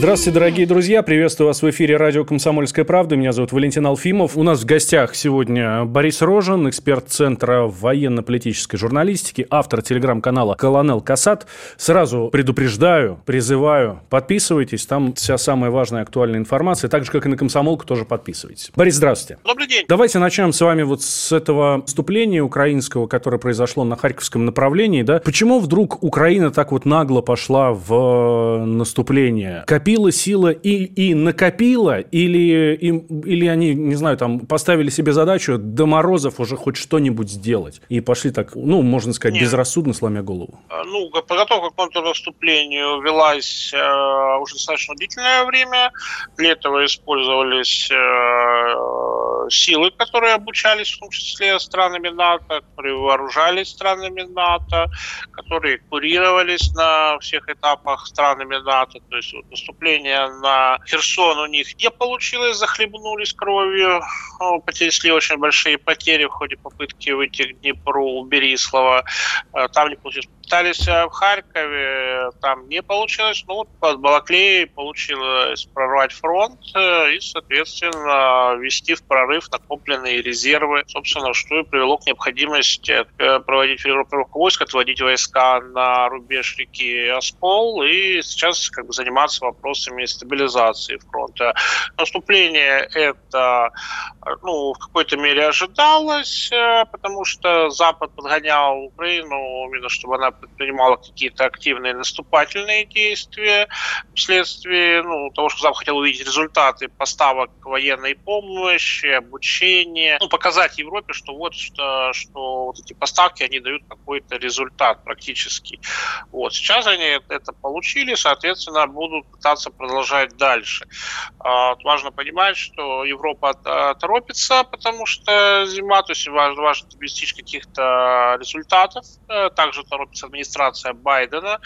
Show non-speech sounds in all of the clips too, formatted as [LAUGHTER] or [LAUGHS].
Здравствуйте, дорогие друзья. Приветствую вас в эфире радио «Комсомольская правда». Меня зовут Валентин Алфимов. У нас в гостях сегодня Борис Рожин, эксперт Центра военно-политической журналистики, автор телеграм-канала «Колонел Касат». Сразу предупреждаю, призываю, подписывайтесь. Там вся самая важная актуальная информация. Так же, как и на «Комсомолку», тоже подписывайтесь. Борис, здравствуйте. Добрый день. Давайте начнем с вами вот с этого вступления украинского, которое произошло на Харьковском направлении. Да? Почему вдруг Украина так вот нагло пошла в наступление? Копила сила и, и накопила, или, им, или они, не знаю, там поставили себе задачу до морозов уже хоть что-нибудь сделать. И пошли так, ну, можно сказать, Нет. безрассудно, сломя голову. А, ну, подготовка к контрнаступлению велась э, уже достаточно длительное время. Для этого использовались э, силы, которые обучались в том числе странами НАТО, которые вооружались странами НАТО, которые курировались на всех этапах странами НАТО. То есть вот, наступление на Херсон у них не получилось, захлебнулись кровью, понесли очень большие потери в ходе попытки выйти к Днепру. У Берислава. Э, там не получилось пытались э, в Харькове, там не получилось, вот под Балаклеей получилось прорвать фронт э, и, соответственно, ввести в прорыв накопленные резервы, собственно, что и привело к необходимости э, проводить группировку войск, отводить войска на рубеж реки Оскол и сейчас как бы заниматься вопросами стабилизации фронта. Наступление это ну, в какой-то мере ожидалось, потому что Запад подгонял Украину именно чтобы она предпринимала какие-то активные наступательные действия вследствие ну, того, что Запад хотел увидеть результаты поставок военной помощи, обучения, ну, показать Европе, что вот что, что вот эти поставки, они дают какой-то результат практически. Вот. Сейчас они это получили, соответственно, будут пытаться продолжать дальше. А, важно понимать, что Европа торопится, потому что зима, то есть важно, важно достичь каких-то результатов, э, также торопится администрация Байдена,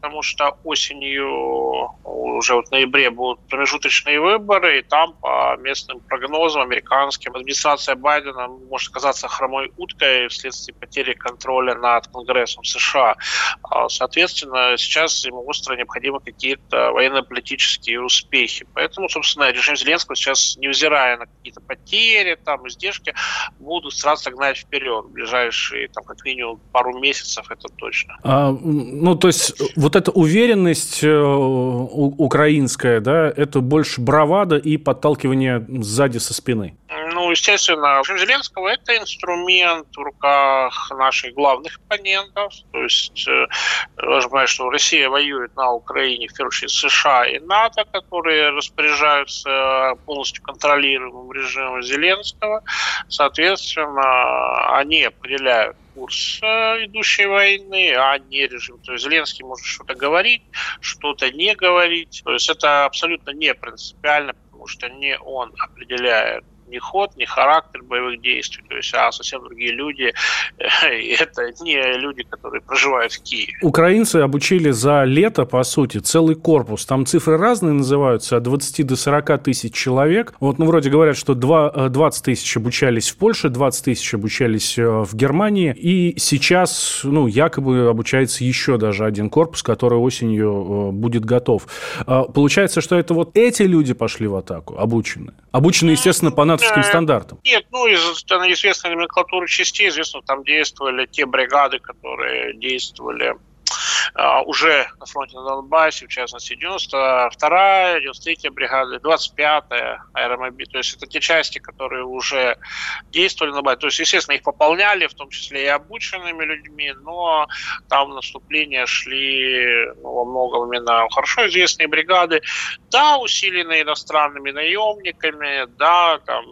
потому что осенью, уже вот в ноябре будут промежуточные выборы, и там по местным прогнозам американским администрация Байдена может оказаться хромой уткой вследствие потери контроля над Конгрессом США. А, соответственно, сейчас ему остро необходимы какие-то военно-политические успехи. Поэтому, собственно, режим Зеленского сейчас, невзирая на какие-то потери, там, издержки, будут стараться гнать вперед в ближайшие, там, как минимум, пару месяцев, это точно. А, ну, то есть, эта уверенность э, украинская, да, это больше бравада и подталкивание сзади со спины. Естественно, Зеленского это инструмент в руках наших главных оппонентов. То есть, важно э, понимать, что Россия воюет на Украине, в первую очередь, США и НАТО, которые распоряжаются полностью контролируемым режимом Зеленского. Соответственно, они определяют курс э, идущей войны, а не режим. То есть Зеленский может что-то говорить, что-то не говорить. То есть это абсолютно не принципиально, потому что не он определяет ни ход, ни характер боевых действий, то есть, а совсем другие люди. И это не люди, которые проживают в Киеве. Украинцы обучили за лето, по сути, целый корпус. Там цифры разные называются, от 20 до 40 тысяч человек. Вот, ну, вроде говорят, что 2, 20 э, тысяч обучались в Польше, 20 тысяч обучались э, в Германии. И сейчас, ну, якобы обучается еще даже один корпус, который осенью э, будет готов. А, получается, что это вот эти люди пошли в атаку, обученные. Обученные, естественно, по натовским стандартам? Нет, ну, из известной номенклатуры частей, известно, там действовали те бригады, которые действовали уже на фронте на Донбассе, в частности, 92-я, 93-я бригада, 25-я аэромобиль. То есть это те части, которые уже действовали на базе. То есть, естественно, их пополняли, в том числе и обученными людьми, но там наступления шли ну, во многом именно хорошо известные бригады. Да, усиленные иностранными наемниками, да, там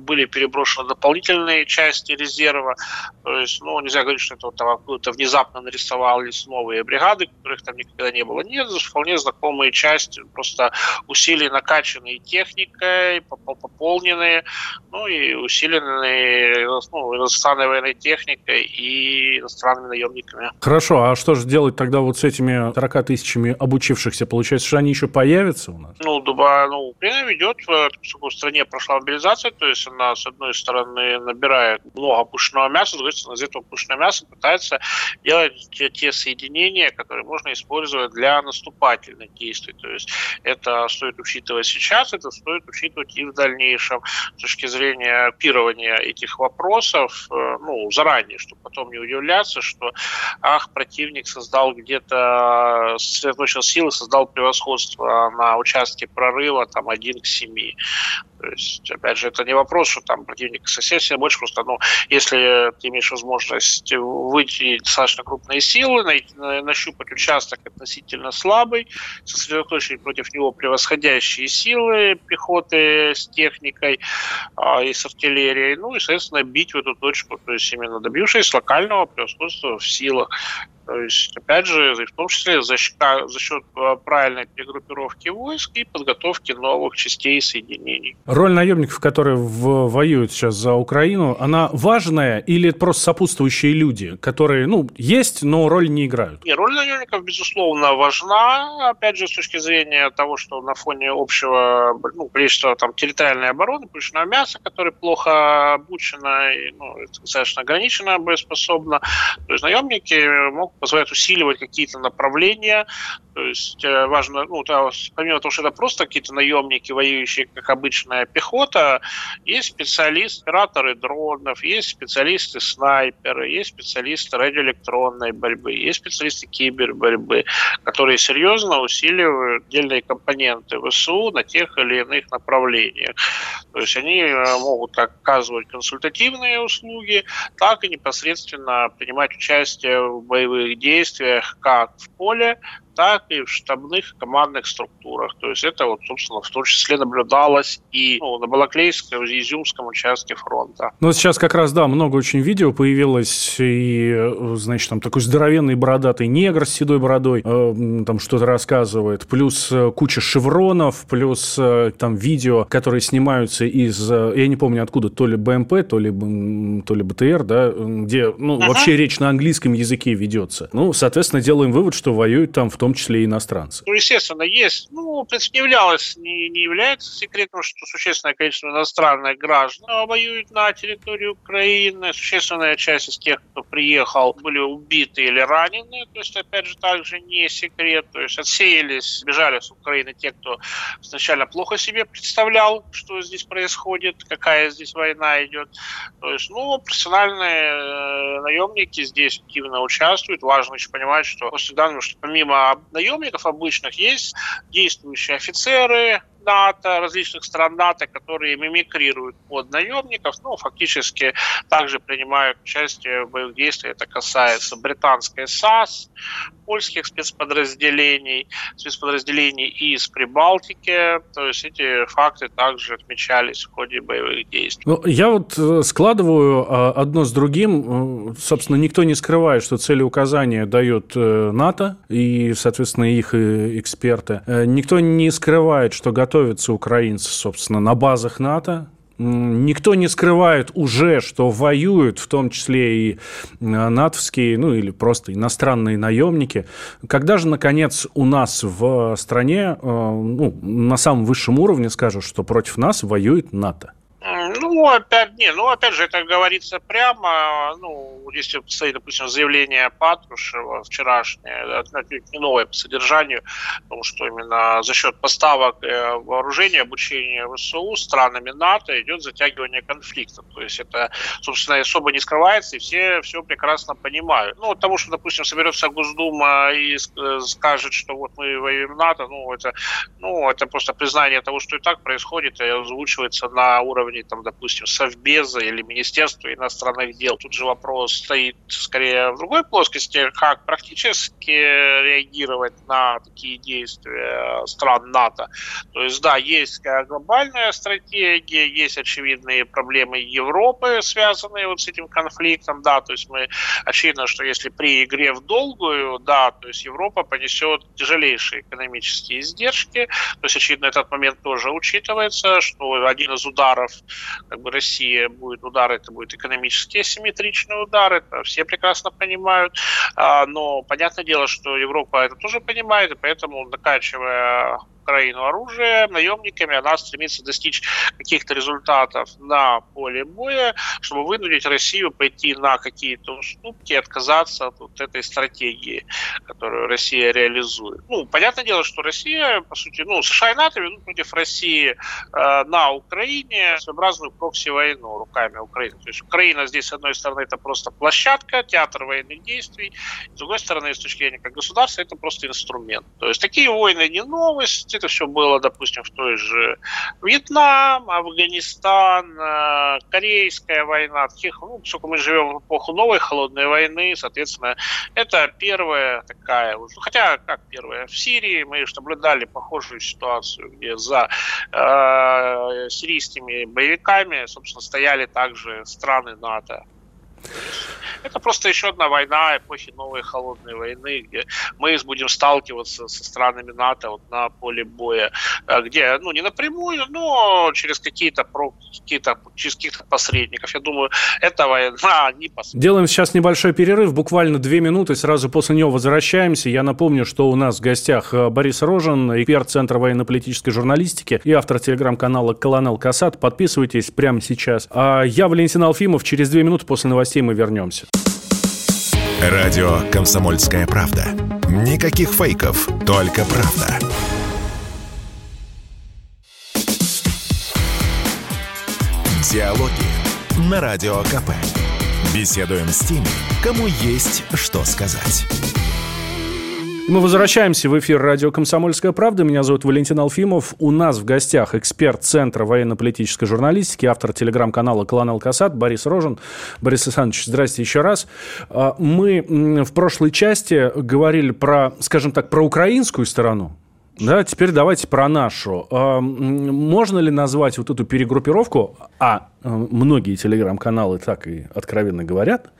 были переброшены дополнительные части резерва. То есть, ну, нельзя говорить, что это там откуда-то внезапно нарисовались новые бригады, которых там никогда не было. Нет, вполне знакомые части, просто усилия накачанные техникой, пополненные, ну и усиленные ну, иностранной военной техникой и иностранными наемниками. Хорошо, а что же делать тогда вот с этими 40 тысячами обучившихся? Получается, что они еще появятся у нас? Ну, Дуба, ну, Украина ведет, поскольку в стране прошла мобилизация, то есть она, с одной стороны, набирает много пушного мяса, с другой стороны, из этого пушного мяса пытается делать те, те соединения, которые можно использовать для наступательных действий. То есть это стоит учитывать сейчас, это стоит учитывать и в дальнейшем с точки зрения пирования этих вопросов, э, ну, заранее, чтобы потом не удивляться, что, ах, противник создал где-то, сосредоточил силы, создал превосходство на участке прорыва, там, один к семи. То есть, опять же, это не вопрос, что там противник сильно больше, просто, ну, если ты имеешь возможность выйти достаточно крупные силы, найти, нащупать участок относительно слабый, сосредоточить против него превосходящие силы пехоты с техникой а, и с артиллерией, ну и, соответственно, бить в эту точку, то есть именно добившись локального превосходства в силах. То есть, опять же, в том числе за счет, за счет э, правильной перегруппировки войск и подготовки новых частей и соединений. Роль наемников, которые в, воюют сейчас за Украину, она важная или это просто сопутствующие люди, которые, ну, есть, но роль не играют? Не, роль наемников, безусловно, важна, опять же, с точки зрения того, что на фоне общего ну, количества там, территориальной обороны, пушечного мяса, которое плохо обучено и ну, достаточно ограниченно боеспособно, то есть наемники могут позволяет усиливать какие-то направления. То есть э, важно, ну, да, помимо того, что это просто какие-то наемники, воюющие как обычная пехота, есть специалисты, операторы дронов, есть специалисты снайперы, есть специалисты радиоэлектронной борьбы, есть специалисты киберборьбы, которые серьезно усиливают отдельные компоненты ВСУ на тех или иных направлениях. То есть они э, могут как оказывать консультативные услуги, так и непосредственно принимать участие в боевых боевых действиях как в поле, так и в штабных командных структурах. То есть это вот, собственно, в том числе наблюдалось и ну, на Балаклейском, и Изюмском участке фронта. Ну, сейчас как раз, да, много очень видео появилось, и, значит, там такой здоровенный бородатый негр с седой бородой э, там что-то рассказывает, плюс э, куча шевронов, плюс э, там видео, которые снимаются из, э, я не помню откуда, то ли БМП, то ли, то ли БТР, да, где, ну, ага. вообще речь на английском языке ведется. Ну, соответственно, делаем вывод, что воюют там в том числе и иностранцы. Ну, естественно, есть. Ну, в принципе, не являлось, не, не является секретом, что существенное количество иностранных граждан воюют на территории Украины. Существенная часть из тех, кто приехал, были убиты или ранены. То есть, опять же, также не секрет. То есть, отсеялись, бежали с Украины те, кто сначала плохо себе представлял, что здесь происходит, какая здесь война идет. То есть, ну, профессиональные э, наемники здесь активно участвуют. Важно еще понимать, что после данного, что помимо наемников обычных есть действующие офицеры, НАТО, различных стран НАТО, которые мимикрируют под наемников, ну, фактически также принимают участие в боевых действиях. Это касается британской САС, польских спецподразделений, спецподразделений из Прибалтики. То есть эти факты также отмечались в ходе боевых действий. Ну, я вот э, складываю а, одно с другим. Э, собственно, никто не скрывает, что цели указания дает э, НАТО и, соответственно, их эксперты. Никто не скрывает, что готов готовятся украинцы, собственно, на базах НАТО. Никто не скрывает уже, что воюют, в том числе и натовские, ну или просто иностранные наемники. Когда же, наконец, у нас в стране, э, ну, на самом высшем уровне скажут, что против нас воюет НАТО? Ну, опять, не, ну, опять же, это говорится прямо, ну, если стоит, допустим, заявление Патрушева вчерашнее, не новое по содержанию, потому что именно за счет поставок э, вооружения, обучения ВСУ странами НАТО идет затягивание конфликта. То есть это, собственно, особо не скрывается, и все все прекрасно понимают. Ну, от того, что, допустим, соберется Госдума и скажет, что вот мы воюем НАТО, ну, это, ну, это просто признание того, что и так происходит, и озвучивается на уровне уровне, там, допустим, Совбеза или Министерства иностранных дел. Тут же вопрос стоит скорее в другой плоскости, как практически реагировать на такие действия стран НАТО. То есть, да, есть глобальная стратегия, есть очевидные проблемы Европы, связанные вот с этим конфликтом, да, то есть мы, очевидно, что если при игре в долгую, да, то есть Европа понесет тяжелейшие экономические издержки, то есть, очевидно, этот момент тоже учитывается, что один из ударов, как бы Россия будет удар, это будет экономически асимметричный удар, это все прекрасно понимают, а, но понятное дело, что Европа это тоже понимает, и поэтому, накачивая Украину оружие, наемниками, она стремится достичь каких-то результатов на поле боя, чтобы вынудить Россию пойти на какие-то уступки, отказаться от вот этой стратегии, которую Россия реализует. Ну, понятное дело, что Россия, по сути, ну, США и НАТО ведут против России э, на Украине своеобразную прокси-войну руками Украины. То есть Украина здесь, с одной стороны, это просто площадка, театр военных действий, с другой стороны, с точки зрения как государства, это просто инструмент. То есть такие войны не новость, это все было, допустим, в той же Вьетнам, Афганистан, э, Корейская война. Таких, ну, поскольку мы живем в эпоху новой холодной войны, соответственно, это первая такая, ну, хотя как первая, в Сирии мы же наблюдали похожую ситуацию, где за э, сирийскими боевиками, собственно, стояли также страны НАТО. Это просто еще одна война эпохи новой холодной войны, где мы будем сталкиваться со странами НАТО вот на поле боя, э, где, ну, не напрямую, но через какие-то какие через каких-то посредников. Я думаю, эта война не посредник. Делаем сейчас небольшой перерыв, буквально две минуты, сразу после него возвращаемся. Я напомню, что у нас в гостях э, Борис Рожин, эксперт Центра военно-политической журналистики и автор телеграм-канала «Колонел Касат». Подписывайтесь прямо сейчас. А я Валентин Алфимов. Через две минуты после новостей мы вернемся. Радио «Комсомольская правда». Никаких фейков, только правда. Диалоги на Радио КП. Беседуем с теми, кому есть что сказать. Мы возвращаемся в эфир радио «Комсомольская правда». Меня зовут Валентин Алфимов. У нас в гостях эксперт Центра военно-политической журналистики, автор телеграм-канала «Клан Алкасад» Борис Рожин. Борис Александрович, здрасте еще раз. А, мы в прошлой части говорили про, скажем так, про украинскую сторону, да, теперь давайте про нашу. А, можно ли назвать вот эту перегруппировку, а многие телеграм-каналы так и откровенно говорят,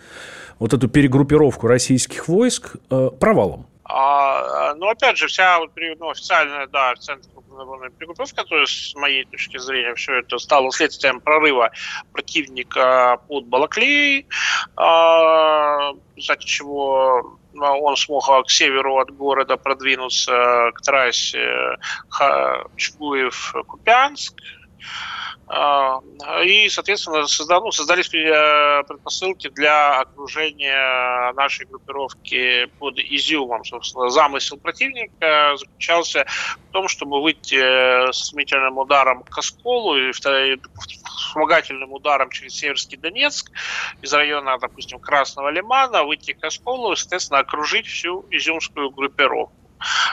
вот эту перегруппировку российских войск э, провалом? А, ну, опять же, вся вот, ну, официальная, да, центр то есть, с моей точки зрения, все это стало следствием прорыва противника под Балаклеей, а, кстати, чего он смог к северу от города продвинуться к трассе Чугуев-Купянск, и, соответственно, создал, ну, создались э, предпосылки для окружения нашей группировки под Изюмом. Собственно, замысел противника заключался в том, чтобы выйти э, с смертельным ударом к Осколу и вспомогательным ударом через Северский Донецк из района, допустим, Красного Лимана, выйти к Осколу и, соответственно, окружить всю изюмскую группировку.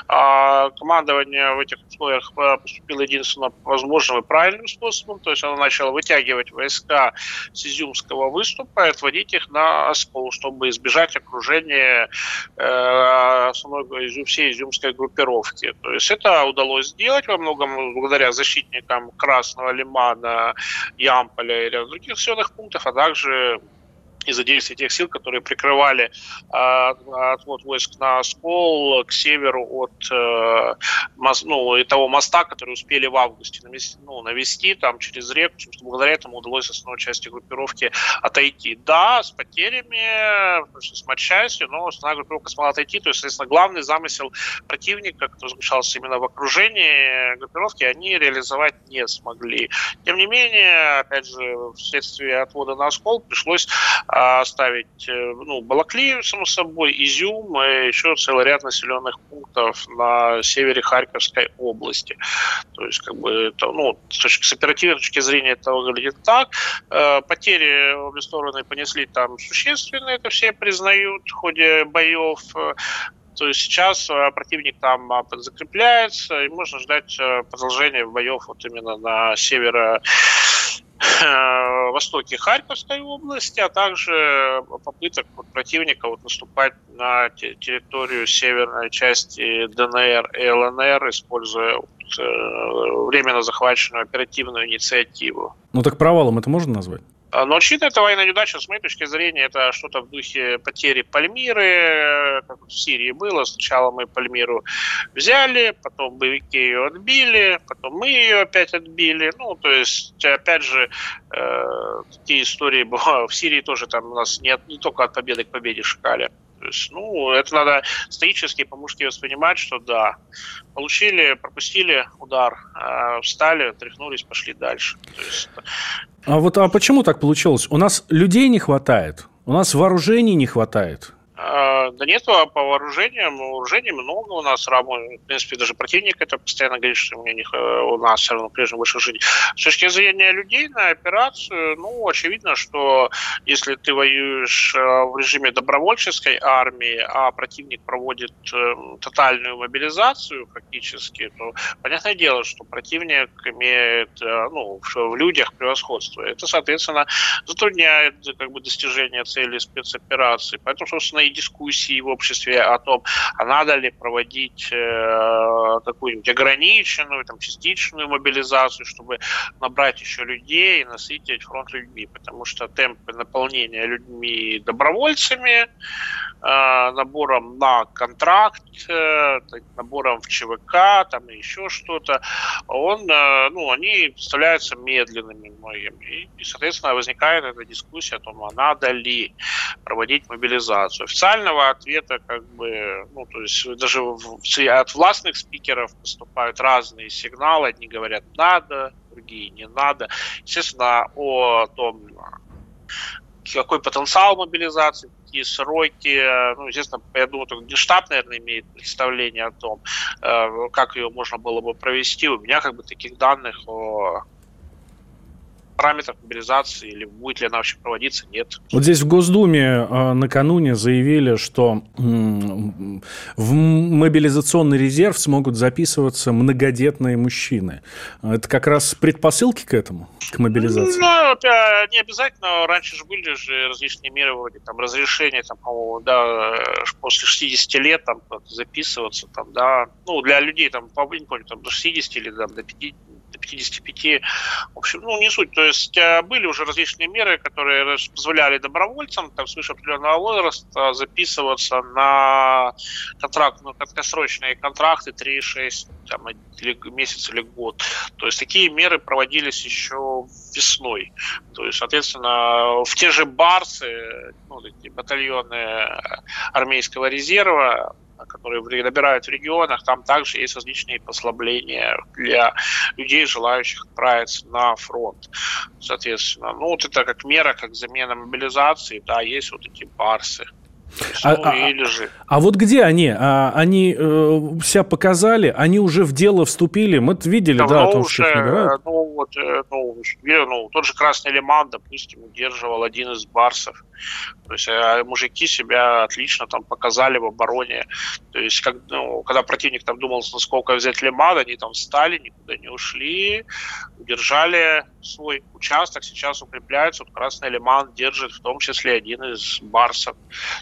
А командование в этих условиях э, поступило единственно возможным и правильным способом, то есть оно начало вытягивать войска с Изюмского выступа и отводить их на Оскол, чтобы избежать окружения э, основной всей изюмской группировки. То есть это удалось сделать во многом благодаря защитникам Красного Лимана, Ямполя и других населенных пунктов, а также из-за действия тех сил, которые прикрывали э, отвод войск на Оскол к северу от э, мост, ну, и того моста, который успели в августе навести, ну, навести там через реку, что благодаря этому удалось основной части группировки отойти. Да, с потерями, с матчастью, но основная группировка смогла отойти, то есть, соответственно, главный замысел противника, который заключался именно в окружении группировки, они реализовать не смогли. Тем не менее, опять же, вследствие отвода на Оскол пришлось а оставить э, ну, Балаклею, само собой, Изюм и еще целый ряд населенных пунктов на севере Харьковской области. То есть, как бы, это, ну, с, точки, с оперативной точки зрения это выглядит так. Э, потери обе стороны понесли там существенные, это все признают в ходе боев. То есть сейчас э, противник там закрепляется, и можно ждать продолжения боев вот именно на северо востоке Харьковской области, а также попыток вот противника вот наступать на территорию северной части ДНР и ЛНР, используя э, временно захваченную оперативную инициативу. Ну так провалом это можно назвать? А, но очевидно, это военная неудача, с моей точки зрения, это что-то в духе потери Пальмиры, как в Сирии было. Сначала мы Пальмиру взяли, потом боевики ее отбили, потом мы ее опять отбили. Ну, то есть, опять же, э, такие истории [LAUGHS] бывают. В Сирии тоже там у нас нет не только от победы к победе шкали. То есть, ну, это надо стоически по-мужски воспринимать, что да, получили, пропустили удар, э, встали, тряхнулись, пошли дальше. То есть, а вот а почему так получилось? У нас людей не хватает, у нас вооружений не хватает. А, да нет, а по вооружениям, вооружений много у нас работает. В принципе, даже противник это постоянно говорит, что у, не, у нас все равно прежде больше жизни. С точки зрения людей на операцию, ну, очевидно, что если ты воюешь э, в режиме добровольческой армии, а противник проводит э, тотальную мобилизацию фактически, то понятное дело, что противник имеет э, ну, в людях превосходство. Это, соответственно, затрудняет как бы, достижение цели спецоперации. Поэтому, собственно, и дискуссии в обществе о том, а надо ли проводить э, какую-нибудь ограниченную, там, частичную мобилизацию, чтобы набрать еще людей и насытить фронт людьми, потому что темпы наполнения людьми добровольцами, набором на контракт, э, набором в ЧВК, там и еще что-то, он, э, ну, они представляются медленными многим. И, и, соответственно, возникает эта дискуссия о том, а надо ли проводить мобилизацию официального ответа, как бы, ну, то есть даже от властных спикеров поступают разные сигналы. Одни говорят «надо», другие «не надо». Естественно, о том, какой потенциал мобилизации, какие сроки. Ну, естественно, я думаю, только штаб, наверное, имеет представление о том, э, как ее можно было бы провести. У меня как бы таких данных о параметров мобилизации или будет ли она вообще проводиться, нет. Вот здесь в Госдуме э, накануне заявили, что в мобилизационный резерв смогут записываться многодетные мужчины. Это как раз предпосылки к этому, к мобилизации? Ну, не обязательно. Раньше же были же различные меры вроде там разрешения, там, по да, после 60 лет там записываться, там, да, ну, для людей там, по не помню, там, до 60 или там, до 50, до 55. В общем, ну, не суть. То есть э, были уже различные меры, которые позволяли добровольцам там, свыше определенного возраста записываться на контракт, ну, краткосрочные контракты 3-6 там, или месяц или год. То есть такие меры проводились еще весной. То есть, соответственно, в те же Барсы, ну, эти батальоны армейского резерва, которые набирают в регионах, там также есть различные послабления для людей, желающих отправиться на фронт. Соответственно, ну вот это как мера, как замена мобилизации, да, есть вот эти барсы. А, ну, а, же. а вот где они? А, они э, себя показали, они уже в дело вступили. Мы видели, Давно да, о том, уже, что их набирают. Ну, вот, э, ну, ну, тот же Красный Лиман, допустим, удерживал один из барсов. То есть э, мужики себя отлично там показали в обороне. То есть, как, ну, когда противник там думал, насколько взять Лиман, они там встали, никуда не ушли, удержали свой участок, сейчас укрепляются. Вот Красный Лиман держит в том числе один из барсов.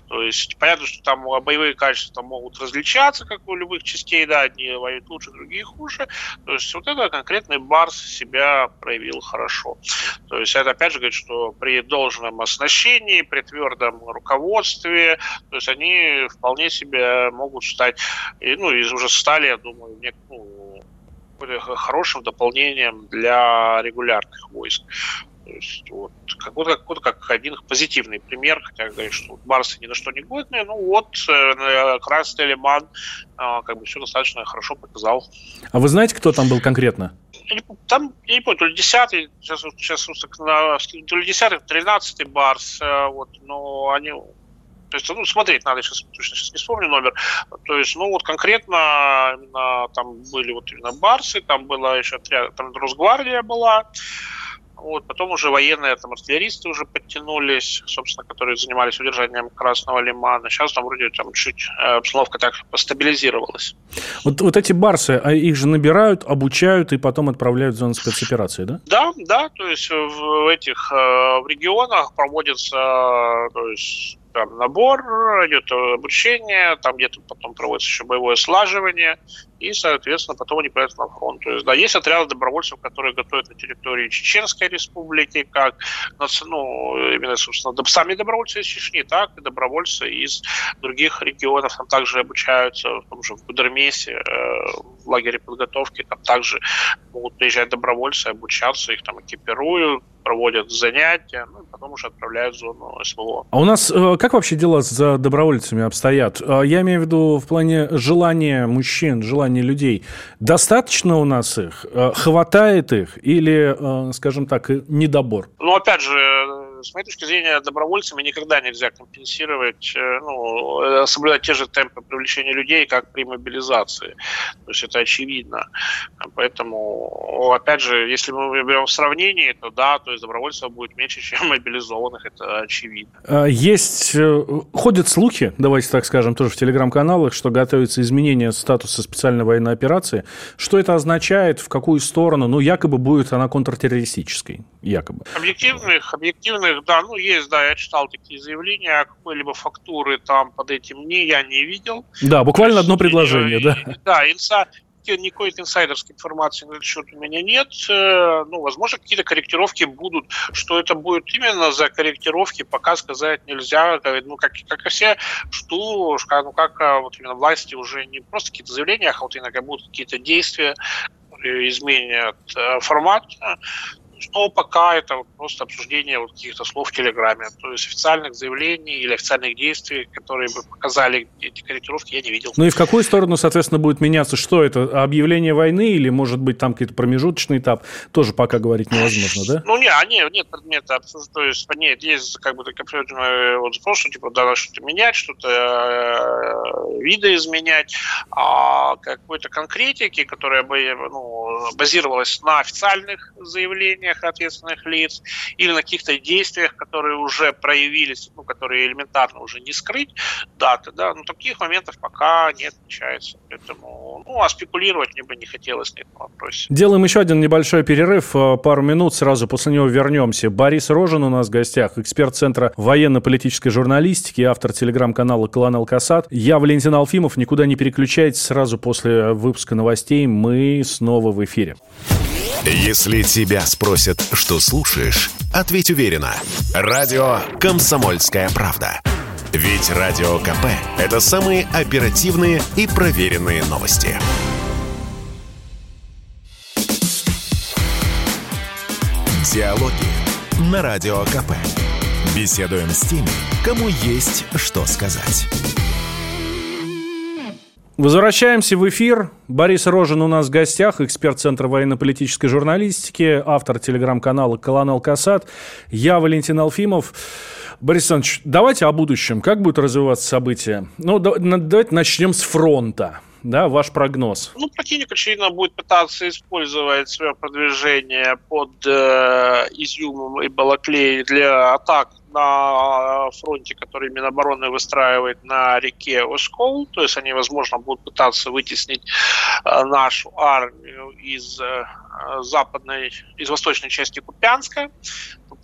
То есть понятно, что там боевые качества могут различаться, как у любых частей, да, одни воюют лучше, другие хуже. То есть вот это конкретный барс себя проявил хорошо. То есть это опять же говорит, что при должном оснащении, при твердом руководстве, то есть они вполне себе могут стать, ну и уже стали, я думаю, ну, хорошим дополнением для регулярных войск. То есть вот как, вот, как, вот как один позитивный пример, хотя говорят, что вот барсы ни на что не годные, ну вот э, Красный Лиман э, как бы все достаточно хорошо показал. А вы знаете, кто там был конкретно? Там, я не помню, то ли 10 сейчас, сейчас то ли 10 13 барс, э, вот, но они то есть, ну, смотреть надо, сейчас точно сейчас не вспомню номер. То есть, ну, вот конкретно именно там были вот именно Барсы, там была еще там Росгвардия была, Вот, потом уже военные там артиллеристы уже подтянулись, собственно, которые занимались удержанием Красного Лимана. Сейчас там вроде там чуть э, обстановка так постабилизировалась. Вот, вот эти барсы, а их же набирают, обучают и потом отправляют в зону спецоперации, да? Да, да, то есть в этих э, в регионах проводится то есть там набор, идет обучение, там где-то потом проводится еще боевое слаживание, и, соответственно, потом они поедут на фронт. То есть, да, есть отряды добровольцев, которые готовят на территории Чеченской республики, как, ну, именно, собственно, сами добровольцы из Чечни, так и добровольцы из других регионов, там также обучаются, в том же в Гудермесе, э, в лагере подготовки, там также могут приезжать добровольцы, обучаться, их там экипируют, проводят занятия, ну и потом уже отправляют в зону СВО. А у нас э, как вообще дела с добровольцами обстоят? Э, я имею в виду в плане желания мужчин, желания людей. Достаточно у нас их? Э, хватает их? Или, скажем так, недобор? Ну, опять же, с моей точки зрения, добровольцами никогда нельзя компенсировать, э, ну, э, соблюдать те же темпы привлечения людей, как при мобилизации. То есть это очевидно. Поэтому, опять же, если мы берем в сравнении, то да, то есть добровольцев будет меньше, чем [LAUGHS] мобилизованных, это очевидно. А, есть, э, ходят слухи, давайте так скажем, тоже в телеграм-каналах, что готовится изменение статуса специальной военной операции. Что это означает, в какую сторону? Ну, якобы будет она контртеррористической, якобы. Объективных, объективных да, ну есть, да, я читал такие заявления, а какой-либо фактуры там под этим не я не видел. Да, буквально одно предложение, да. Да, инса, никакой инсайдерской информации на этот счет у меня нет. Э, ну, возможно, какие-то корректировки будут. Что это будет именно за корректировки, пока сказать нельзя. Ну, как, как и все, что, ну, как а, вот именно власти уже не просто какие-то заявления, а вот иногда будут какие-то действия, изменят э, формат. Но пока это просто обсуждение вот каких-то слов в Телеграме. То есть официальных заявлений или официальных действий, которые бы показали эти корректировки, я не видел. Ну и в какую сторону, соответственно, будет меняться? Что это? Объявление войны или, может быть, там какой-то промежуточный этап? Тоже пока говорить невозможно, да? Ну, не, нет, нет предмета. То есть, нет, есть как бы так определенный вот запрос, что типа да, что-то менять, что-то э, видоизменять, а какой-то конкретики, которая бы ну, базировалась на официальных заявлениях, поведениях ответственных лиц или на каких-то действиях, которые уже проявились, ну, которые элементарно уже не скрыть даты, да, но таких моментов пока не отмечается. Поэтому, ну, а спекулировать мне бы не хотелось на этом вопросе. Делаем еще один небольшой перерыв, э, пару минут, сразу после него вернемся. Борис Рожин у нас в гостях, эксперт Центра военно-политической журналистики, автор телеграм-канала «Клан Алкасад». Я Валентин Алфимов, никуда не переключайтесь, сразу после выпуска новостей мы снова в эфире. Если тебя спросят, что слушаешь, ответь уверенно. Радио «Комсомольская правда». Ведь Радио КП – это самые оперативные и проверенные новости. Диалоги на Радио КП. Беседуем с теми, кому есть что сказать. Возвращаемся в эфир. Борис Рожин у нас в гостях, эксперт Центра военно-политической журналистики, автор телеграм-канала «Колонел Касат». Я Валентин Алфимов. Борис Александрович, давайте о будущем. Как будут развиваться события? Ну, давайте начнем с фронта. Да, ваш прогноз? Ну, противник, очевидно, будет пытаться использовать свое продвижение под э, Изюмом и Балаклеей для атак на фронте, который Минобороны выстраивает на реке Оскол. То есть они, возможно, будут пытаться вытеснить э, нашу армию из э, западной, из восточной части Купянска.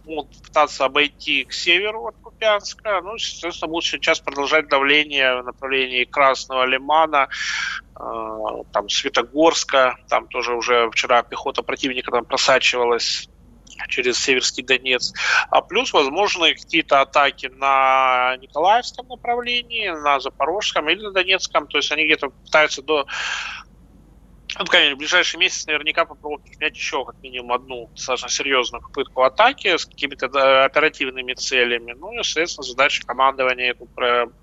Будут пытаться обойти к северу от Купянска. Ну, соответственно, будут сейчас продолжать давление в направлении Красного Лимана, э, там Светогорска, там тоже уже вчера пехота противника там просачивалась через Северский Донец, а плюс возможны какие-то атаки на Николаевском направлении, на Запорожском или на Донецком, то есть они где-то пытаются до ну, конечно, в ближайший месяц наверняка попробуют принять еще как минимум одну достаточно серьезную попытку атаки с какими-то оперативными целями. Ну и, соответственно, задача командования эту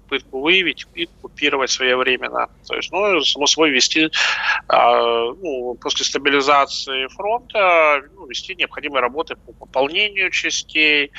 попытку выявить и купировать своевременно. То есть, ну, само собой, вести, а, ну, после стабилизации фронта, ну, вести необходимые работы по пополнению частей,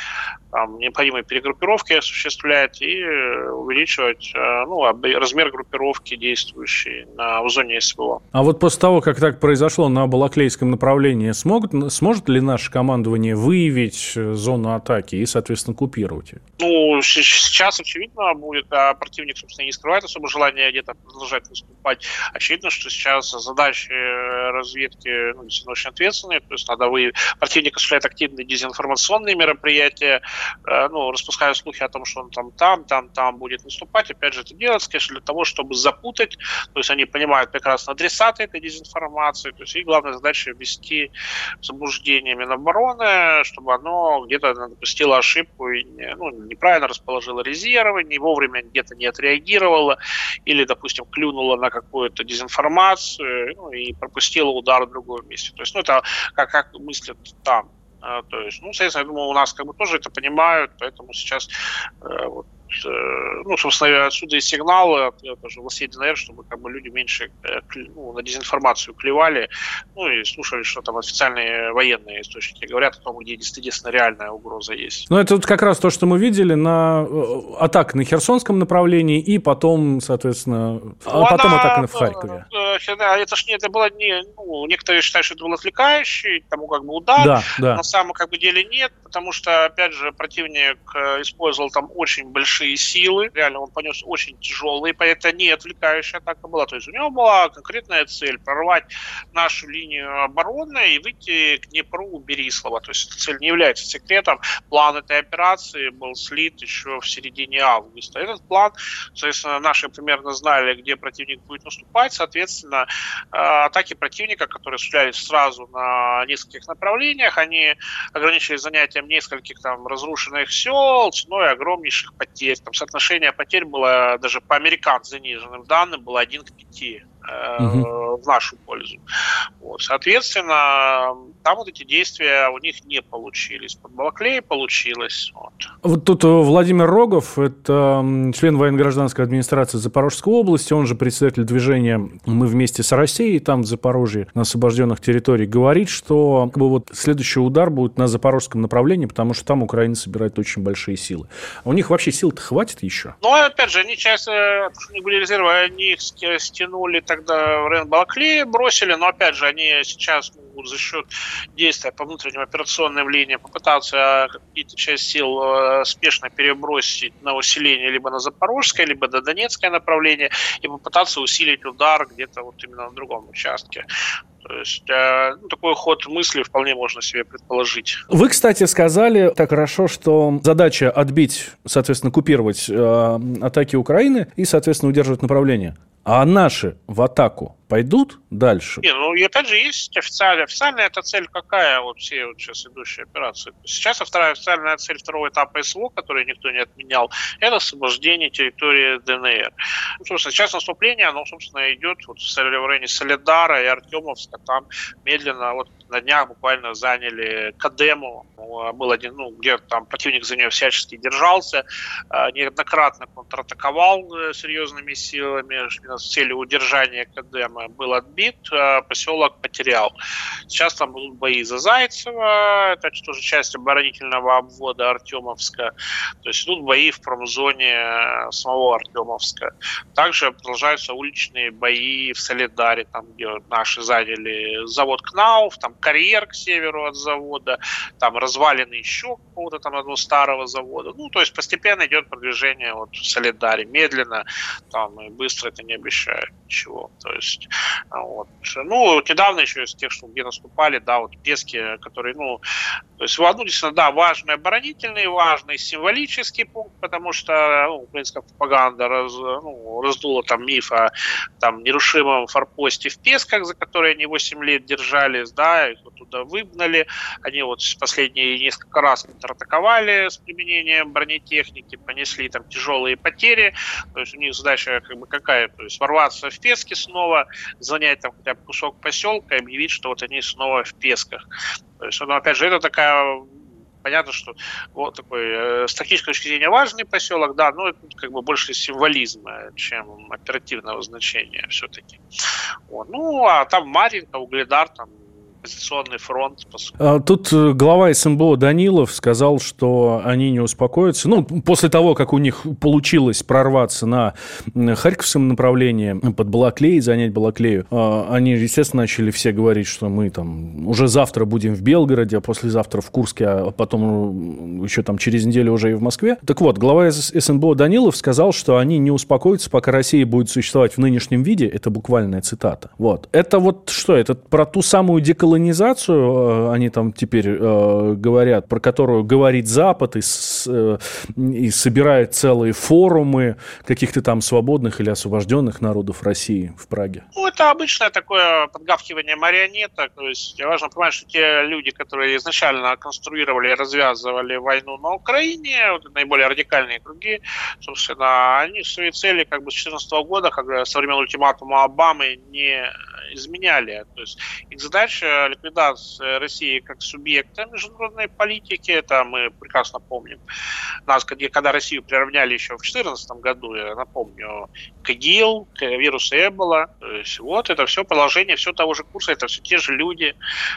там, необходимые перегруппировки осуществлять и увеличивать а, ну, размер группировки действующей на, в зоне СВО. А вот после того, как так произошло на Балаклейском направлении, смогут, сможет ли наше командование выявить э, зону атаки и, соответственно, купировать ее? Ну, сейчас, очевидно, будет, а противник, собственно, не скрывает особо желания где-то продолжать наступать. Очевидно, что сейчас задачи разведки ну, действительно очень ответственные, то есть надо вы... Противник осуществляет активные дезинформационные мероприятия, э, ну, распуская слухи о том, что он там, там, там, там будет наступать. Опять же, это делается, конечно, для того, чтобы запутать, то есть они понимают прекрасно адресаты этой дезинформации, то есть и главная задача ввести в заблуждение Минобороны, чтобы оно где-то допустило ошибку и ну, неправильно расположило резервы, не вовремя где-то не отреагировало или, допустим, клюнуло на какую-то дезинформацию ну, и пропустило удар в другом месте. То есть, ну, это как, как мыслят там. А, то есть, ну, соответственно, я думаю, у нас как бы тоже это понимают, поэтому сейчас э, вот, ну, собственно, отсюда и сигналы тоже властей ДНР, чтобы как бы люди меньше э, ну, на дезинформацию клевали, ну и слушали, что там официальные военные источники говорят о том, где действительно реальная угроза есть. Ну, это вот как раз то, что мы видели на э, атак на Херсонском направлении и потом, соответственно, ну, а потом она, атака в Харькове. Это ж не, это было не, ну, некоторые считают, что это был отвлекающий, тому как бы удар, да, да. на самом как бы деле нет, потому что, опять же, противник использовал там очень большие большие силы. Реально, он понес очень тяжелые, это не отвлекающая атака была. То есть у него была конкретная цель прорвать нашу линию обороны и выйти к Днепру Берислава. То есть эта цель не является секретом. План этой операции был слит еще в середине августа. Этот план, соответственно, наши примерно знали, где противник будет наступать. Соответственно, э, атаки противника, которые осуществлялись сразу на нескольких направлениях, они ограничились занятием нескольких там разрушенных сел ценой огромнейших потерь есть. Там соотношение потерь было даже по американцам заниженным данным было 1 к 5 угу. в нашу пользу. Вот, соответственно, там вот эти действия у них не получились. Под Балаклеей получилось. Вот. вот тут э, Владимир Рогов, это член военно-гражданской администрации Запорожской области, он же председатель движения «Мы вместе с Россией», там в Запорожье, на освобожденных территориях, говорит, что как бы, вот следующий удар будет на запорожском направлении, потому что там Украина собирает очень большие силы. А у них вообще сил-то хватит еще? Ну, опять же, они часть, э, них были резервы, они их стянули тогда район Балаклея, бросили, но опять же, они сейчас могут за счет действия по внутренним операционным линиям попытаться какие-то часть сил э, спешно перебросить на усиление либо на Запорожское, либо на Донецкое направление и попытаться усилить удар где-то вот именно на другом участке. То есть э, ну, такой ход мысли вполне можно себе предположить. Вы, кстати, сказали так хорошо, что задача отбить, соответственно, купировать э, атаки Украины и, соответственно, удерживать направление. А наши в атаку пойдут дальше? Не, ну и опять же есть официальная. Официальная эта цель какая вот все вот сейчас идущие операции? Сейчас вторая официальная цель второго этапа СВО, который никто не отменял, это освобождение территории ДНР. Ну, собственно, сейчас наступление, оно, собственно, идет вот в районе Солидара и Артемовска. Там медленно, вот на днях буквально заняли Кадему. Был один, ну, где там противник за нее всячески держался. А, неоднократно контратаковал э, серьезными силами с целью удержания Кадема был отбит, а поселок потерял. Сейчас там будут бои за Зайцево, это тоже часть оборонительного обвода Артемовска. То есть идут бои в промзоне самого Артемовска. Также продолжаются уличные бои в Солидаре, там, где наши заняли завод Кнауф, там карьер к северу от завода, там развалины еще какого-то там одного старого завода. Ну, то есть постепенно идет продвижение вот в Солидаре. Медленно, там, и быстро это не обещает ничего. То есть вот. Ну, недавно еще из тех, что где наступали, да, вот Пески, которые, ну, то есть, ну, действительно, да, важный оборонительный, важный символический пункт, потому что ну, украинская пропаганда раз, ну, раздула там миф о там, нерушимом форпосте в Песках, за который они 8 лет держались, да, их туда выгнали. Они вот последние несколько раз контратаковали с применением бронетехники, понесли там тяжелые потери. То есть у них задача как бы какая? То есть ворваться в Пески снова, занять там хотя бы кусок поселка и объявить, что вот они снова в Песках. То есть, ну, опять же, это такая понятно, что вот такой э, с тактической точки зрения важный поселок, да, но это как бы больше символизма, чем оперативного значения все-таки. Вот. Ну, а там Маринка, Угледар, там оппозиционный фронт. А, тут э, глава СМБО Данилов сказал, что они не успокоятся. Ну, после того, как у них получилось прорваться на Харьковском направлении под Балаклей, занять Балаклею, а, они, естественно, начали все говорить, что мы там уже завтра будем в Белгороде, а послезавтра в Курске, а потом еще там через неделю уже и в Москве. Так вот, глава СНБО Данилов сказал, что они не успокоятся, пока Россия будет существовать в нынешнем виде. Это буквальная цитата. Вот. Это вот что? Это про ту самую деколонизацию деколонизацию, э, они там теперь э, говорят, про которую говорит Запад и, с, э, и собирает целые форумы каких-то там свободных или освобожденных народов России в Праге? Ну, это обычное такое подгавкивание марионеток. То есть важно понимать, что те люди, которые изначально конструировали и развязывали войну на Украине, вот наиболее радикальные круги, собственно, они свои цели как бы с 2014 года, когда со времен ультиматума Обамы не изменяли. То есть их задача ликвидация России как субъекта международной политики, это мы прекрасно помним. Нас, когда Россию приравняли еще в 2014 году, я напомню, к ИГИЛ, к вирусу Эбола, то есть вот это все продолжение все того же курса, это все те же люди,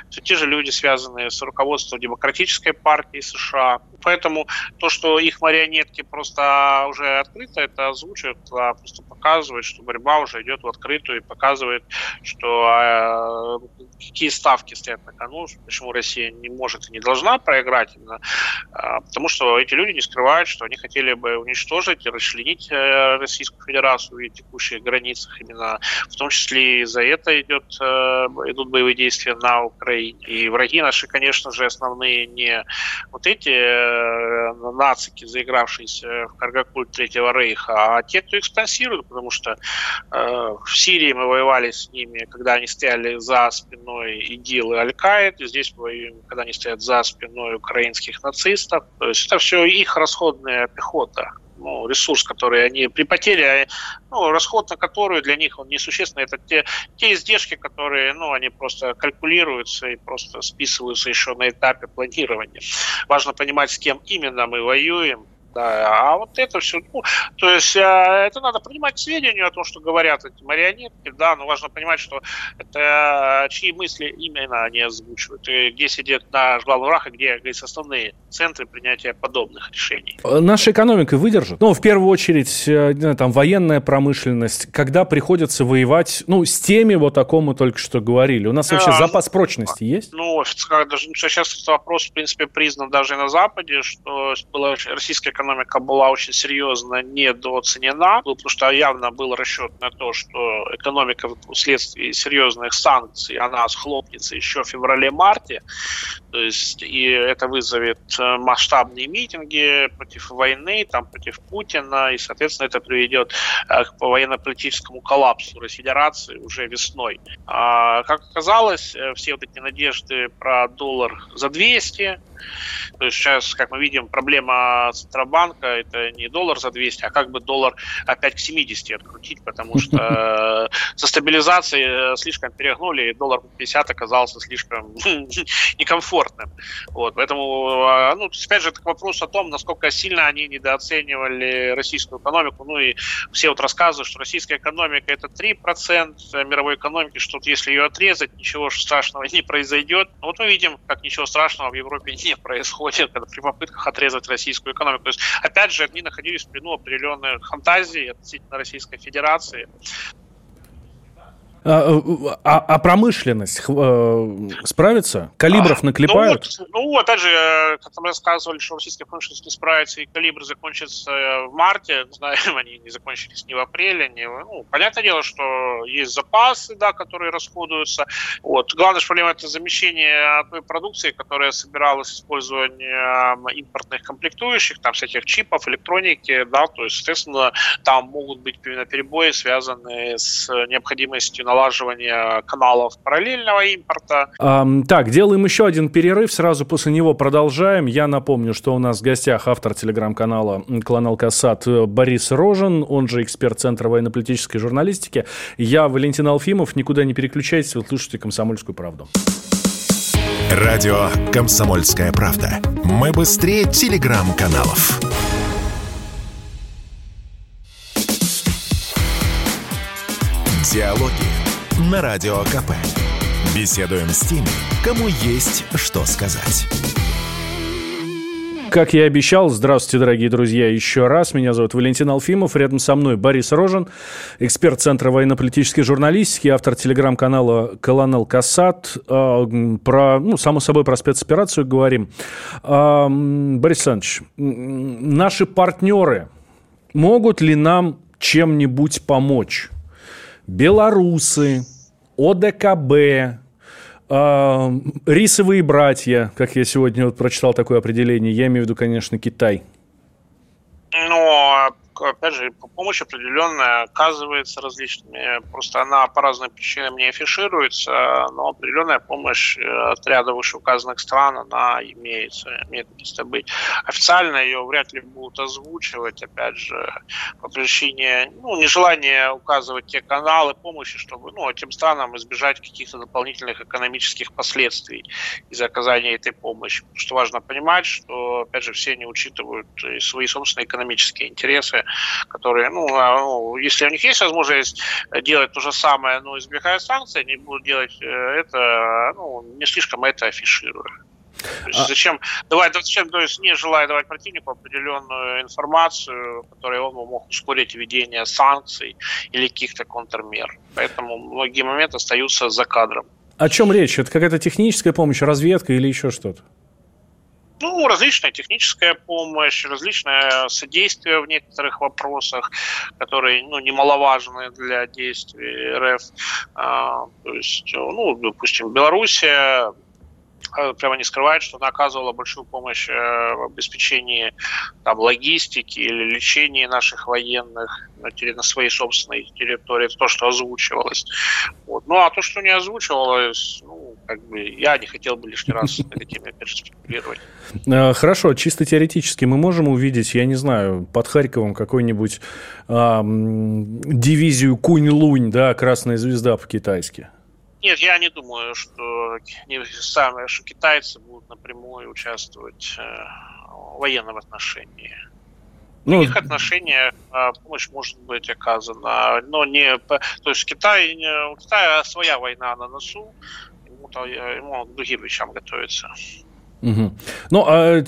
все те же люди, связанные с руководством Демократической партии США. Поэтому то, что их марионетки просто уже открыто это озвучивают, а просто показывает, что борьба уже идет в открытую и показывает, что э, какие ставки стоят на кону, почему Россия не может и не должна проиграть именно, э, потому что эти люди не скрывают, что они хотели бы уничтожить и расчленить э, Российскую Федерацию в текущих границах именно, в том числе и за это идет, э, идут боевые действия на Украине. И враги наши, конечно же, основные не вот эти э, нацики, заигравшиеся в каргокульт Третьего Рейха, а те, кто их спонсирует, потому что э, в Сирии мы воевали с ними, когда они стояли за спиной ИГИЛ и Аль-Каид, здесь воюем, когда они стоят за спиной украинских нацистов. То есть это все их расходная пехота ну, ресурс, который они при потере, ну, расход на которую для них он несущественный, это те, те издержки, которые, ну, они просто калькулируются и просто списываются еще на этапе планирования. Важно понимать, с кем именно мы воюем, да, а вот это все, ну, то есть а, это надо принимать к сведению о том, что говорят эти марионетки, да, но важно понимать, что это чьи мысли именно они озвучивают, и где сидят наш главный враг, и где, где основные центры принятия подобных решений. Наша экономика выдержит? Ну, в первую очередь, э, там, военная промышленность, когда приходится воевать, ну, с теми, вот о ком мы только что говорили. У нас вообще а, запас прочности есть? Ну, даже, сейчас этот вопрос, в принципе, признан даже и на Западе, что была российская экономика была очень серьезно недооценена, потому что явно был расчет на то, что экономика вследствие серьезных санкций, она схлопнется еще в феврале-марте, то есть и это вызовет э, масштабные митинги против войны, там, против Путина, и, соответственно, это приведет э, к военно-политическому коллапсу Российской Федерации уже весной. А, как оказалось, э, все вот эти надежды про доллар за 200, то есть сейчас, как мы видим, проблема Центробанка – это не доллар за 200, а как бы доллар опять к 70 открутить, потому что со стабилизацией слишком перегнули, и доллар 50 оказался слишком [LAUGHS] некомфортным. Вот, поэтому, а, ну, опять же, это вопрос о том, насколько сильно они недооценивали российскую экономику. Ну и все вот рассказывают, что российская экономика – это 3% мировой экономики, что если ее отрезать, ничего страшного [LAUGHS] не произойдет. Вот мы видим, как ничего страшного в Европе не происходит когда, при попытках отрезать российскую экономику. То есть, опять же, они находились в плену определенных фантазий относительно Российской Федерации. А, а, а промышленность э, справится? Калибров а, наклепают? Ну, ну, опять же, как мы рассказывали, что российская промышленность не справится, и калибр закончится в марте. [LAUGHS] Знаем, они не закончились ни в апреле, ни Ну, понятное дело, что есть запасы, да, которые расходуются. Вот. Главная проблема – это замещение той продукции, которая собиралась с использованием импортных комплектующих, там, всяких чипов, электроники, да, то есть, соответственно, там могут быть именно перебои, связанные с необходимостью налаживания каналов параллельного импорта. А, так, делаем еще один перерыв, сразу после него продолжаем. Я напомню, что у нас в гостях автор телеграм-канала «Клан Алкасад» Борис Рожен, он же эксперт Центра военно-политической журналистики. Я Валентин Алфимов. Никуда не переключайтесь, вы слушаете «Комсомольскую правду». Радио «Комсомольская правда». Мы быстрее телеграм-каналов. Диалоги на Радио КП. Беседуем с теми, кому есть что сказать. Как я и обещал, здравствуйте, дорогие друзья, еще раз. Меня зовут Валентин Алфимов, рядом со мной Борис Рожин, эксперт Центра военно-политической журналистики, автор телеграм-канала «Колонел Касат». А, про, ну, само собой, про спецоперацию говорим. А, Борис Александрович, наши партнеры могут ли нам чем-нибудь помочь? Белорусы, ОДКБ, а, рисовые братья, как я сегодня вот прочитал такое определение, я имею в виду, конечно, Китай. Но опять же, помощь определенная оказывается различными. Просто она по разным причинам не афишируется, но определенная помощь э, от ряда вышеуказанных стран, она имеется, имеет место быть. Официально ее вряд ли будут озвучивать, опять же, по причине ну, нежелания указывать те каналы помощи, чтобы ну, этим странам избежать каких-то дополнительных экономических последствий из оказания этой помощи. Что важно понимать, что, опять же, все не учитывают свои собственные экономические интересы, которые, ну, а, ну, если у них есть возможность делать то же самое, но избегая санкций, они будут делать э, это, ну, не слишком это афишируя. То есть а... зачем давать, зачем, то есть не желая давать противнику определенную информацию, которая он мог ускорить введение санкций или каких-то контрмер. Поэтому многие моменты остаются за кадром. О чем речь? Это какая-то техническая помощь, разведка или еще что-то? Ну, различная техническая помощь, различное содействие в некоторых вопросах, которые ну, немаловажны для действий РФ. А, то есть, ну, допустим, Белоруссия а, прямо не скрывает, что она оказывала большую помощь э, в обеспечении там, логистики или лечении наших военных на, на своей собственной территории. То, что озвучивалось. Вот. Ну, а то, что не озвучивалось, ну, как бы я не хотел бы лишний раз на этой теме опять спекулировать. А, хорошо, чисто теоретически мы можем увидеть, я не знаю, под Харьковом какой-нибудь а, дивизию Кунь-Лунь, да, Красная Звезда по-китайски? Нет, я не думаю, что, не, самое, что китайцы будут напрямую участвовать э, в военном отношении. Ну, в их отношениях э, помощь может быть оказана, но не... То есть Китай, у Китая своя война на носу, ему, ему к другим вещам готовиться. Угу. Ну, а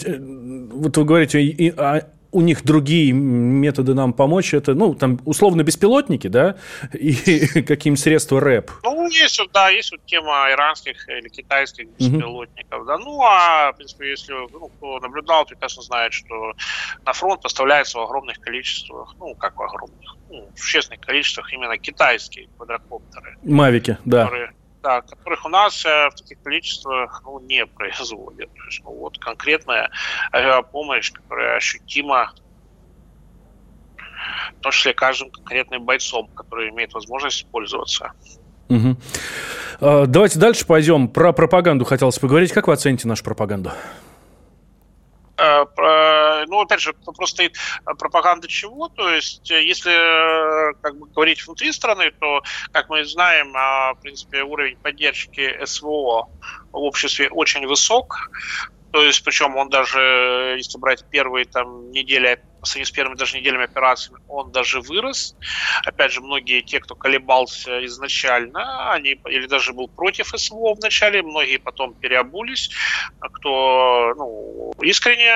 вот вы говорите, а у них другие методы нам помочь. Это, ну, там, условно, беспилотники, да, и [LAUGHS] каким средства рэп. Ну, есть, да, есть вот тема иранских или китайских беспилотников, mm-hmm. да. Ну, а, в принципе, если ну, кто наблюдал, прекрасно знает, что на фронт поставляется в огромных количествах, ну, как в огромных, ну, в существенных количествах именно китайские квадрокоптеры. Мавики, да. Которые, да, которых у нас э, в таких количествах ну, не производят. То есть, ну, вот конкретная авиапомощь, которая ощутима в том числе каждым конкретным бойцом, который имеет возможность пользоваться. Угу. Давайте дальше пойдем. Про пропаганду хотелось поговорить. Как вы оцените нашу пропаганду? Э, ну, опять же, вопрос стоит э, пропаганда чего. То есть, э, если как бы, говорить внутри страны, то, как мы знаем, в принципе, уровень поддержки СВО в обществе очень высок. То есть, причем он даже, если брать первые там недели по с первыми даже неделями операциями, он даже вырос. Опять же, многие те, кто колебался изначально, они или даже был против СВО вначале, многие потом переобулись, кто ну, искренне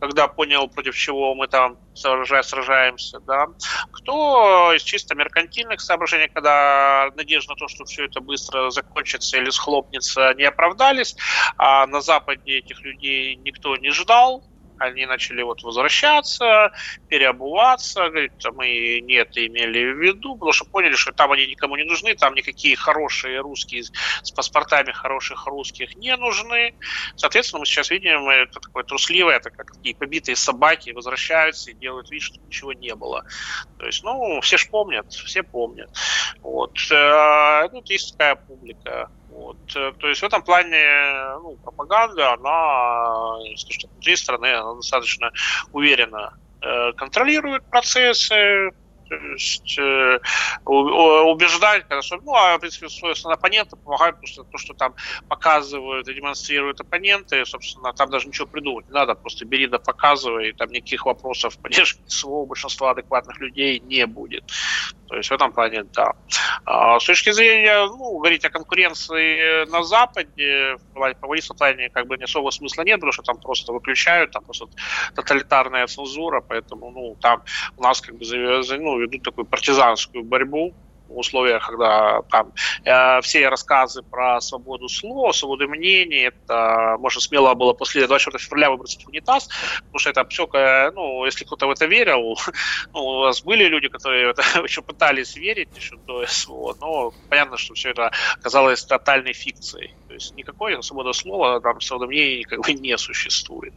когда понял, против чего мы там сражаемся, да. Кто из чисто меркантильных соображений, когда надежда на то, что все это быстро закончится или схлопнется, не оправдались, а на Западе этих людей никто не ждал, они начали вот возвращаться, переобуваться, говорит, мы не это имели в виду, потому что поняли, что там они никому не нужны, там никакие хорошие русские с паспортами хороших русских не нужны. Соответственно, мы сейчас видим, это такое трусливое, это как такие побитые собаки возвращаются и делают вид, что ничего не было. То есть, ну, все ж помнят, все помнят. Вот. Ну, есть такая публика. Э, то есть в этом плане ну, пропаганда, она, скажем внутри страны, она достаточно уверенно э, контролирует процессы, то есть э, убеждать, ну, а, в принципе, собственно, оппоненты помогают, что то, что там показывают и демонстрируют оппоненты, собственно, там даже ничего придумать не надо, просто бери да показывай, и там никаких вопросов поддержки своего большинства адекватных людей не будет. То есть в этом плане, да. А с точки зрения, ну, говорить о конкуренции на Западе, в плане, как бы не особого смысла нет, потому что там просто выключают, там просто тоталитарная цензура, поэтому, ну, там у нас как бы ну, ведут такую партизанскую борьбу, условиях, когда там э, все рассказы про свободу слова, свободу мнений, это можно смело было после 24 февраля выбросить в унитаз, потому что это все, ну, если кто-то в это верил, [LAUGHS] ну, у нас были люди, которые это [LAUGHS] еще пытались верить еще до СВО, но понятно, что все это оказалось тотальной фикцией. Есть никакой свободы слова, там, мнений как бы не существует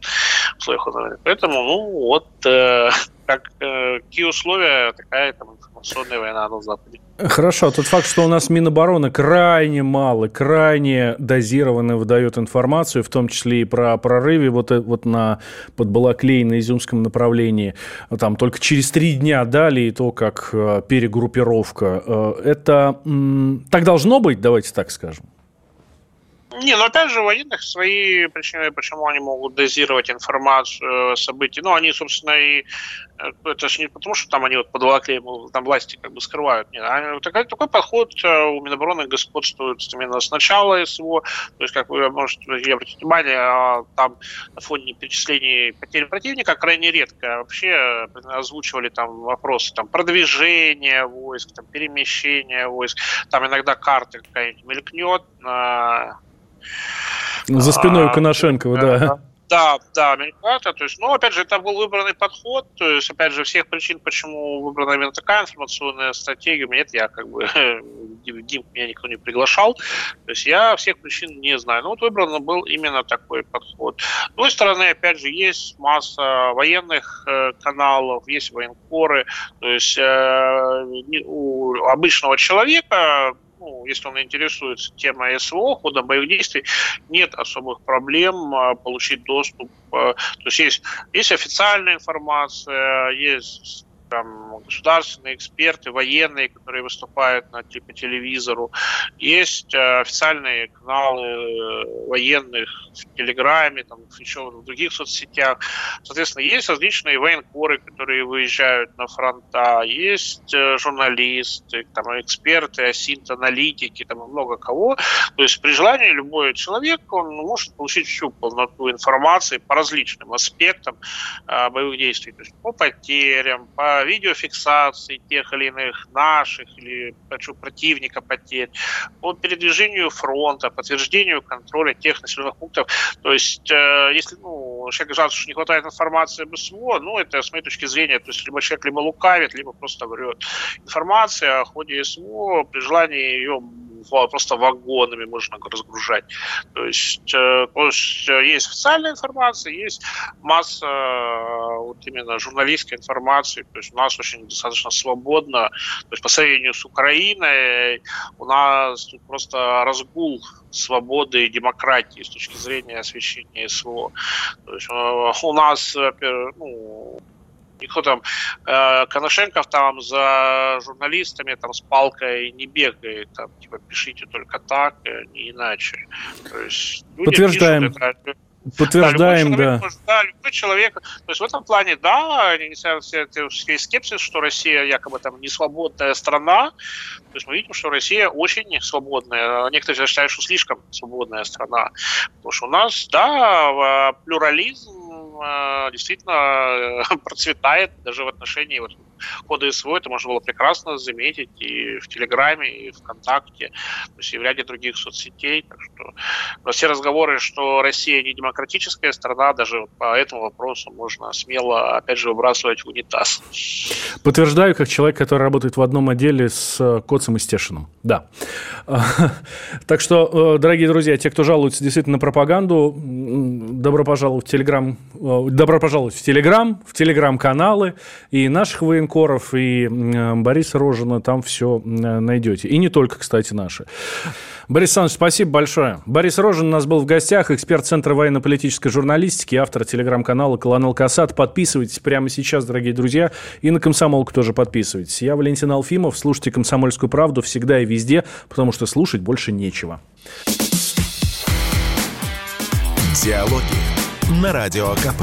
в условиях Поэтому, ну, вот э, как, э, какие условия, такая там информационная война на Западе. Хорошо, тот факт, что у нас Минобороны крайне мало, крайне дозированно выдает информацию, в том числе и про прорыве вот, э, вот на под Балаклей на Изюмском направлении, там только через три дня дали, и то, как э, перегруппировка. Э, это так должно быть, давайте так скажем? Не, ну опять же, у военных свои причины, почему они могут дозировать информацию событий. Ну, они, собственно, и э, это же не потому, что там они вот под лаклеем там власти как бы скрывают. Нет, они, такой, такой подход э, у Минобороны господствует именно с начала СВО. То есть, как вы можете обратить внимание, а, там на фоне перечислений потерь противника крайне редко вообще озвучивали там вопросы там продвижения войск, там перемещения войск. Там иногда карта какая-нибудь мелькнет, за спиной а, Коношенкова, да. Да, да, Америката. То есть, ну, опять же, это был выбранный подход. То есть, опять же, всех причин, почему выбрана именно такая информационная стратегия, нет, я как бы [LAUGHS] Дим меня никто не приглашал. То есть я всех причин не знаю. Но вот выбран был именно такой подход. С другой стороны, опять же, есть масса военных э, каналов, есть военкоры. То есть э, у обычного человека ну, если он интересуется темой СВО, ходом боевых действий, нет особых проблем а, получить доступ. А, то есть есть, есть официальная информация, есть там государственные эксперты, военные, которые выступают на, по телевизору. Есть э, официальные каналы э, военных в Телеграме, там, еще в других соцсетях. Соответственно, есть различные военкоры, которые выезжают на фронта, есть э, журналисты, там, эксперты, асинт-аналитики, там много кого. То есть при желании любой человек он может получить всю полноту информации по различным аспектам боевых действий, то есть по потерям, по видеофиксации тех или иных наших или хочу, противника потерь, по передвижению фронта, подтверждению контроля тех населенных пунктов. То есть, э, если ну, человек жалуется, что не хватает информации об СВО, ну, это с моей точки зрения, то есть либо человек либо лукавит, либо просто врет. Информация о ходе СВО, при желании ее просто вагонами можно разгружать. То есть, э, то есть э, есть официальная информация, есть масса э, вот именно журналистской информации. То есть у нас очень достаточно свободно. То есть по сравнению с Украиной у нас тут просто разгул свободы и демократии с точки зрения освещения СВО. То есть у нас, ну, Никто там, э, Коношенков там за журналистами там с палкой не бегает, там, типа, пишите только так, э, не иначе. То есть, Подтверждаем. Пишут, это, Подтверждаем, да. Любой человек, да. да. Любой человек. То есть в этом плане, да, несмотря на все эти скепсис, что Россия якобы там не свободная страна, то есть мы видим, что Россия очень свободная. Некоторые считают, что слишком свободная страна. Потому что у нас, да, плюрализм Э, действительно э, [LAUGHS] процветает даже в отношении вот, хода СВО. Это можно было прекрасно заметить и в Телеграме, и ВКонтакте, то есть и в ряде других соцсетей. Так что все разговоры, что Россия не демократическая страна, даже по этому вопросу можно смело, опять же, выбрасывать в унитаз. Подтверждаю, как человек, который работает в одном отделе с э, Коцем и Стешиным. Да. [LAUGHS] Так что, дорогие друзья, те, кто жалуется действительно на пропаганду, добро пожаловать в Телеграм, добро пожаловать в Телеграм, в Телеграм-каналы и наших военкоров военкоров и Бориса Рожина там все найдете. И не только, кстати, наши. Борис Александрович, спасибо большое. Борис Рожин у нас был в гостях, эксперт Центра военно-политической журналистики, автор телеграм-канала «Колонел Касат». Подписывайтесь прямо сейчас, дорогие друзья, и на «Комсомолку» тоже подписывайтесь. Я Валентин Алфимов, слушайте «Комсомольскую правду» всегда и везде, потому что слушать больше нечего. Диалоги на Радио КП.